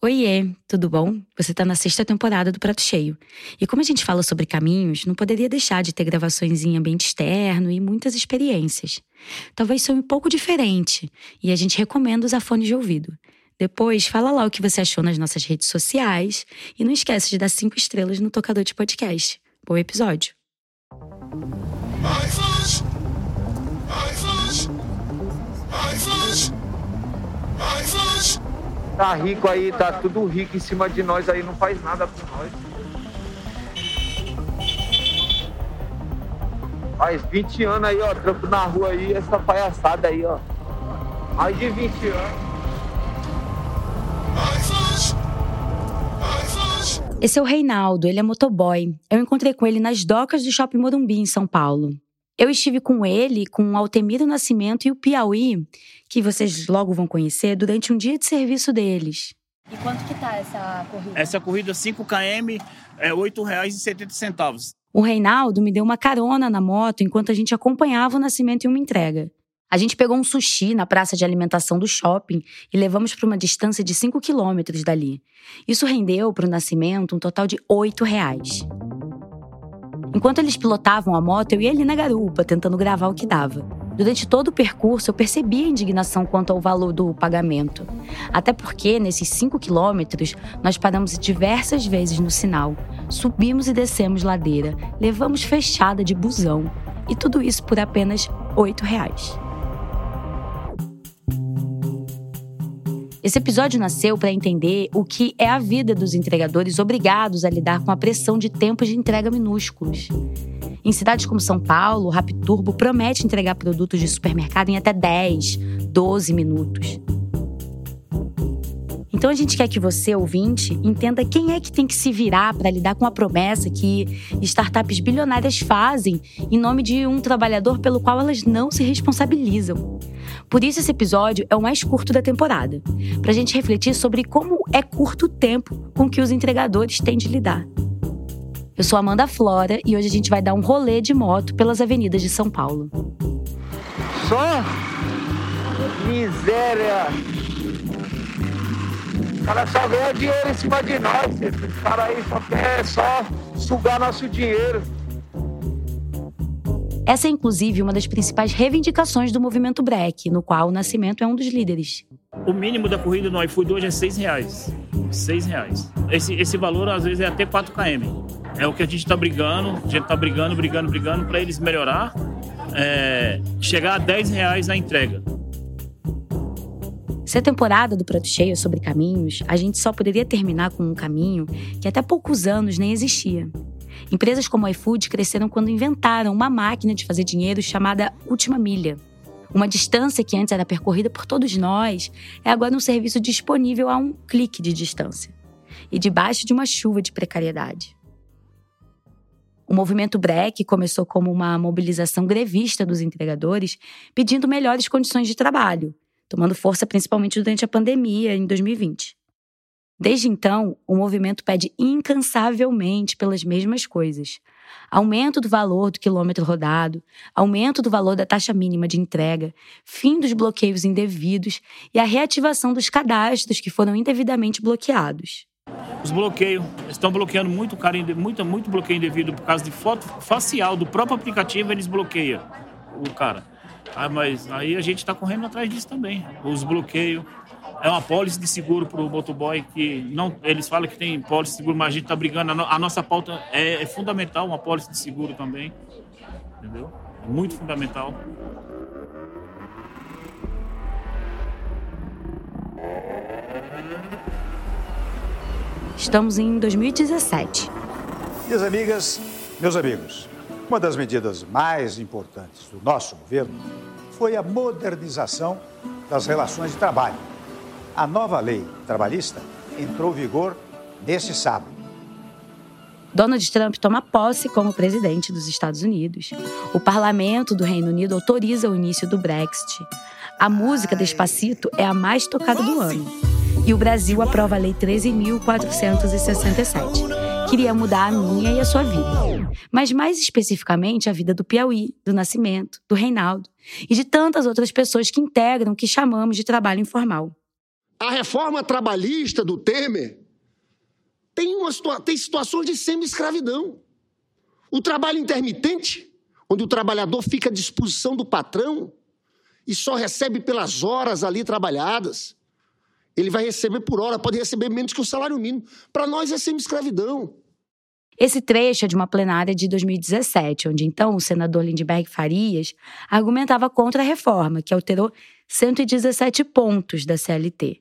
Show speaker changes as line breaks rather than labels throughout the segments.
Oiê, tudo bom? Você está na sexta temporada do Prato Cheio. E como a gente fala sobre caminhos, não poderia deixar de ter gravações em ambiente externo e muitas experiências. Talvez seja um pouco diferente, e a gente recomenda usar fones de ouvido. Depois, fala lá o que você achou nas nossas redes sociais e não esquece de dar cinco estrelas no tocador de podcast. Bom episódio!
Tá rico aí, tá tudo rico em cima de nós aí, não faz nada por nós. Faz 20 anos aí, ó, trampo na rua aí, essa palhaçada aí, ó. Mais de 20 anos.
Esse é o Reinaldo, ele é motoboy. Eu encontrei com ele nas docas do Shopping Morumbi, em São Paulo. Eu estive com ele, com o Altemiro Nascimento e o Piauí, que vocês logo vão conhecer, durante um dia de serviço deles.
E quanto que tá essa corrida?
Essa corrida 5 km é R$ 8,70.
O Reinaldo me deu uma carona na moto enquanto a gente acompanhava o Nascimento em uma entrega. A gente pegou um sushi na praça de alimentação do shopping e levamos para uma distância de 5 quilômetros dali. Isso rendeu para o Nascimento um total de 8 reais. Enquanto eles pilotavam a moto, eu ia ali na garupa, tentando gravar o que dava. Durante todo o percurso, eu percebi a indignação quanto ao valor do pagamento. Até porque, nesses 5 quilômetros, nós paramos diversas vezes no sinal, subimos e descemos ladeira, levamos fechada de busão. E tudo isso por apenas 8 reais. Esse episódio nasceu para entender o que é a vida dos entregadores obrigados a lidar com a pressão de tempos de entrega minúsculos. Em cidades como São Paulo, o Rapturbo promete entregar produtos de supermercado em até 10, 12 minutos. Então a gente quer que você, ouvinte, entenda quem é que tem que se virar para lidar com a promessa que startups bilionárias fazem em nome de um trabalhador pelo qual elas não se responsabilizam. Por isso esse episódio é o mais curto da temporada, para a gente refletir sobre como é curto o tempo com que os entregadores têm de lidar. Eu sou Amanda Flora e hoje a gente vai dar um rolê de moto pelas avenidas de São Paulo.
Só miséria! cara só ganha dinheiro em cima de nós. Esse cara aí só quer só sugar nosso dinheiro.
Essa é, inclusive, uma das principais reivindicações do movimento Break, no qual o Nascimento é um dos líderes.
O mínimo da corrida no iFood hoje é seis reais. Seis reais. Esse, esse valor, às vezes, é até 4 km. É o que a gente está brigando, a gente está brigando, brigando, brigando para eles melhorar, é, chegar a 10 reais a entrega.
Se a temporada do Prato Cheio é sobre caminhos, a gente só poderia terminar com um caminho que até poucos anos nem existia. Empresas como a iFood cresceram quando inventaram uma máquina de fazer dinheiro chamada Última Milha. Uma distância que antes era percorrida por todos nós é agora um serviço disponível a um clique de distância e debaixo de uma chuva de precariedade. O movimento Break começou como uma mobilização grevista dos entregadores pedindo melhores condições de trabalho tomando força principalmente durante a pandemia em 2020. Desde então, o movimento pede incansavelmente pelas mesmas coisas: aumento do valor do quilômetro rodado, aumento do valor da taxa mínima de entrega, fim dos bloqueios indevidos e a reativação dos cadastros que foram indevidamente bloqueados.
Os bloqueios estão bloqueando muito, muito, muito bloqueio indevido por causa de foto facial do próprio aplicativo, eles bloqueiam o cara. Ah, mas aí a gente está correndo atrás disso também. Os bloqueios. É uma pólice de seguro para o motoboy que não, eles falam que tem pólice de seguro, mas a gente está brigando. A, nossa pauta é, é, fundamental, uma pólice de seguro também. Entendeu? É muito fundamental.
Estamos em 2017.
Minhas amigas, meus amigos, uma das medidas mais importantes do nosso governo foi a modernização das relações de trabalho. A nova lei trabalhista entrou em vigor neste sábado.
Donald Trump toma posse como presidente dos Estados Unidos. O parlamento do Reino Unido autoriza o início do Brexit. A música Despacito é a mais tocada do ano. E o Brasil aprova a Lei 13.467 queria mudar a minha e a sua vida. Mas mais especificamente a vida do Piauí, do Nascimento, do Reinaldo e de tantas outras pessoas que integram o que chamamos de trabalho informal.
A reforma trabalhista do Temer tem, uma, tem situações de semi-escravidão. O trabalho intermitente, onde o trabalhador fica à disposição do patrão e só recebe pelas horas ali trabalhadas. Ele vai receber por hora, pode receber menos que o salário mínimo. Para nós é semi-escravidão.
Esse trecho é de uma plenária de 2017, onde então o senador Lindbergh Farias argumentava contra a reforma, que alterou 117 pontos da CLT.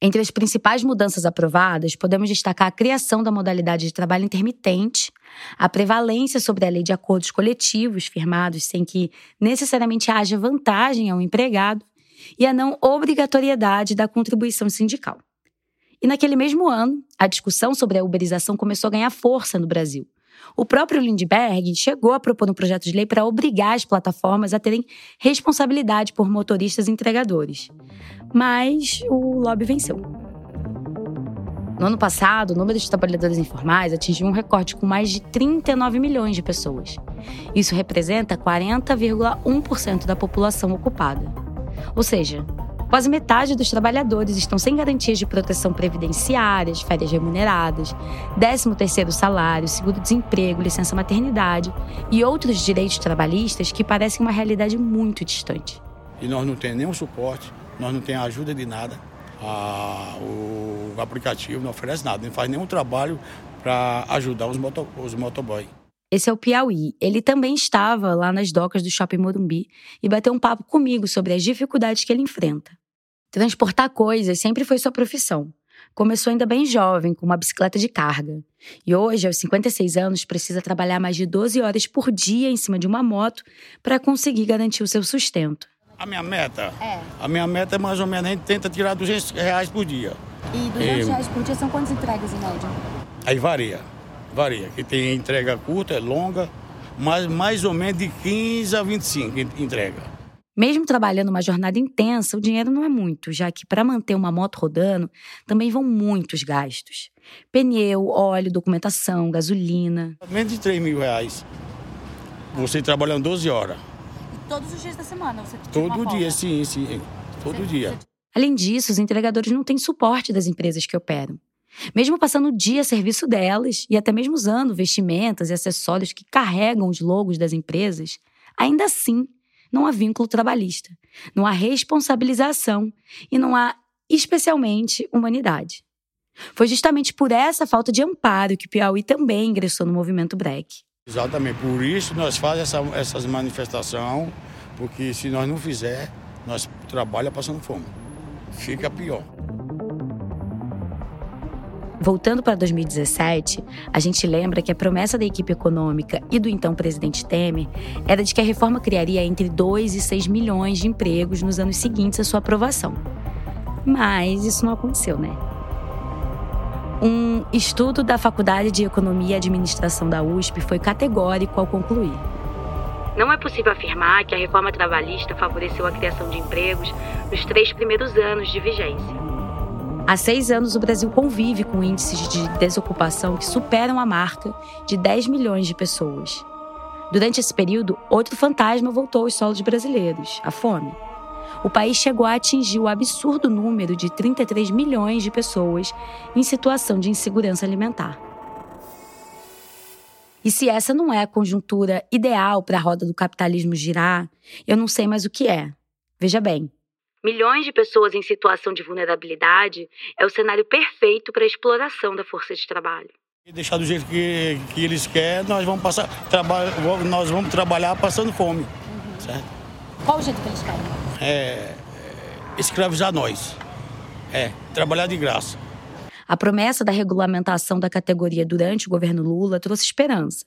Entre as principais mudanças aprovadas, podemos destacar a criação da modalidade de trabalho intermitente, a prevalência sobre a lei de acordos coletivos firmados sem que necessariamente haja vantagem ao empregado e a não obrigatoriedade da contribuição sindical. E naquele mesmo ano, a discussão sobre a uberização começou a ganhar força no Brasil. O próprio Lindbergh chegou a propor um projeto de lei para obrigar as plataformas a terem responsabilidade por motoristas e entregadores. Mas o lobby venceu. No ano passado, o número de trabalhadores informais atingiu um recorde com mais de 39 milhões de pessoas. Isso representa 40,1% da população ocupada. Ou seja, Quase metade dos trabalhadores estão sem garantias de proteção previdenciárias, férias remuneradas, 13º salário, seguro-desemprego, licença maternidade e outros direitos trabalhistas que parecem uma realidade muito distante.
E nós não temos nenhum suporte, nós não temos ajuda de nada. Ah, o aplicativo não oferece nada, não faz nenhum trabalho para ajudar os, moto, os motoboys.
Esse é o Piauí. Ele também estava lá nas docas do Shopping Morumbi e bateu um papo comigo sobre as dificuldades que ele enfrenta. Transportar coisas sempre foi sua profissão. Começou ainda bem jovem, com uma bicicleta de carga. E hoje, aos 56 anos, precisa trabalhar mais de 12 horas por dia em cima de uma moto para conseguir garantir o seu sustento.
A minha meta? É. A minha meta é mais ou menos, a gente tenta tirar 200 reais por dia.
E 200 reais por dia são quantas entregas em média?
Aí varia. Varia. Que tem entrega curta, é longa, mas mais ou menos de 15 a 25 entrega.
Mesmo trabalhando uma jornada intensa, o dinheiro não é muito, já que para manter uma moto rodando também vão muitos gastos: pneu, óleo, documentação, gasolina.
Menos de 3 mil reais. Você trabalhando 12 horas.
E todos os dias da semana? Você
Todo dia, sim, sim. Todo você, dia.
Além disso, os entregadores não têm suporte das empresas que operam. Mesmo passando o dia a serviço delas e até mesmo usando vestimentas e acessórios que carregam os logos das empresas, ainda assim não há vínculo trabalhista, não há responsabilização e não há, especialmente, humanidade. Foi justamente por essa falta de amparo que Piauí também ingressou no movimento break.
Exatamente, por isso nós fazemos essa, essas manifestações, porque se nós não fizer, nós trabalhamos passando fome. Fica pior.
Voltando para 2017, a gente lembra que a promessa da equipe econômica e do então presidente Temer era de que a reforma criaria entre 2 e 6 milhões de empregos nos anos seguintes à sua aprovação. Mas isso não aconteceu, né? Um estudo da Faculdade de Economia e Administração da USP foi categórico ao concluir. Não é possível afirmar que a reforma trabalhista favoreceu a criação de empregos nos três primeiros anos de vigência. Há seis anos, o Brasil convive com índices de desocupação que superam a marca de 10 milhões de pessoas. Durante esse período, outro fantasma voltou aos solos brasileiros: a fome. O país chegou a atingir o absurdo número de 33 milhões de pessoas em situação de insegurança alimentar. E se essa não é a conjuntura ideal para a roda do capitalismo girar, eu não sei mais o que é. Veja bem, milhões de pessoas em situação de vulnerabilidade é o cenário perfeito para a exploração da força de trabalho.
Deixar do jeito que, que eles querem, nós vamos passar trabalho, nós vamos trabalhar passando fome, uhum. certo?
Qual o jeito que eles querem?
É, é escravizar nós. É, trabalhar de graça.
A promessa da regulamentação da categoria durante o governo Lula trouxe esperança.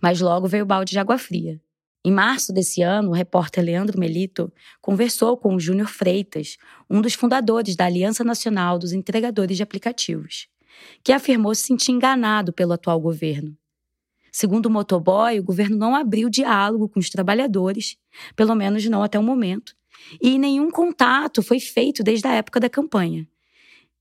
Mas logo veio o balde de água fria. Em março desse ano, o repórter Leandro Melito conversou com o Júnior Freitas, um dos fundadores da Aliança Nacional dos Entregadores de Aplicativos, que afirmou se sentir enganado pelo atual governo. Segundo o motoboy, o governo não abriu diálogo com os trabalhadores, pelo menos não até o momento, e nenhum contato foi feito desde a época da campanha.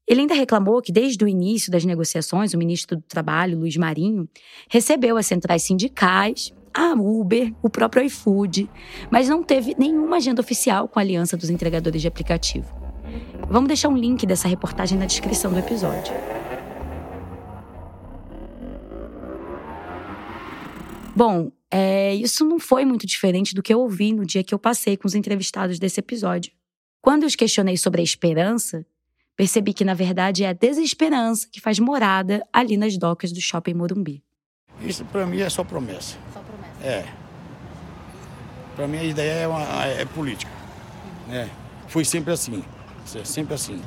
Ele ainda reclamou que, desde o início das negociações, o ministro do Trabalho, Luiz Marinho, recebeu as centrais sindicais a Uber, o próprio iFood, mas não teve nenhuma agenda oficial com a Aliança dos Entregadores de Aplicativo. Vamos deixar um link dessa reportagem na descrição do episódio. Bom, é, isso não foi muito diferente do que eu ouvi no dia que eu passei com os entrevistados desse episódio. Quando eu os questionei sobre a esperança, percebi que na verdade é a desesperança que faz morada ali nas docas do Shopping Morumbi.
Isso para mim é só promessa.
Só promessa.
É. Para mim a ideia é, uma, é política. É. Foi sempre assim. É sempre assim.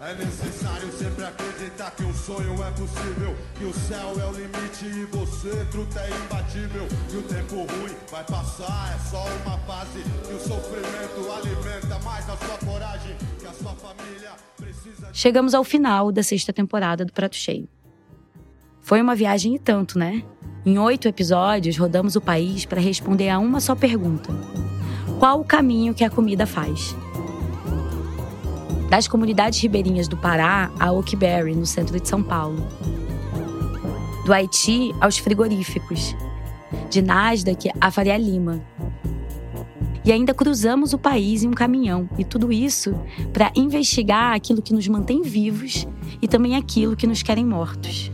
É necessário sempre acreditar que um sonho é possível, que o céu é o limite e você, truta, é imbatível. E o tempo ruim vai passar, é só uma fase. E o sofrimento alimenta mais a sua coragem, que a sua família precisa.
Chegamos ao final da sexta temporada do Prato Cheio. Foi uma viagem e tanto, né? Em oito episódios, rodamos o país para responder a uma só pergunta: Qual o caminho que a comida faz? Das comunidades ribeirinhas do Pará a Oakberry, no centro de São Paulo. Do Haiti aos frigoríficos. De Nasdaq a Faria Lima. E ainda cruzamos o país em um caminhão. E tudo isso para investigar aquilo que nos mantém vivos e também aquilo que nos querem mortos.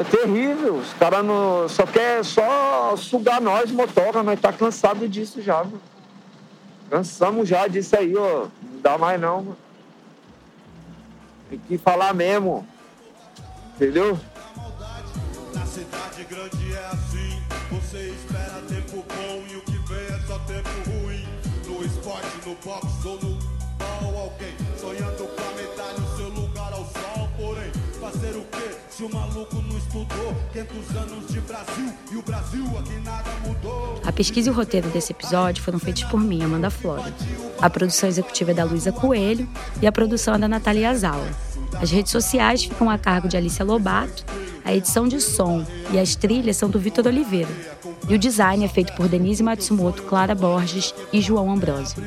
É terrível. Os caras não- só quer só sugar nós, motora. Nós tá cansado disso já, mano. Cansamos já disso aí, ó. Não dá mais não, mano. Tem que falar mesmo. Entendeu?
Na cidade grande é assim. Você espera tempo bom e o que vem é só tempo ruim. No esporte, no boxe ou no ball, alguém sonhando fazer o quê se o maluco não estudou? 500 anos de Brasil e o Brasil aqui nada mudou.
A pesquisa e o roteiro desse episódio foram feitos por mim, Amanda Flora. A produção executiva é da Luísa Coelho e a produção é da Natália Yazawa. As redes sociais ficam a cargo de Alicia Lobato, a edição de som e as trilhas são do Vitor Oliveira. E o design é feito por Denise Matsumoto, Clara Borges e João Ambrosio.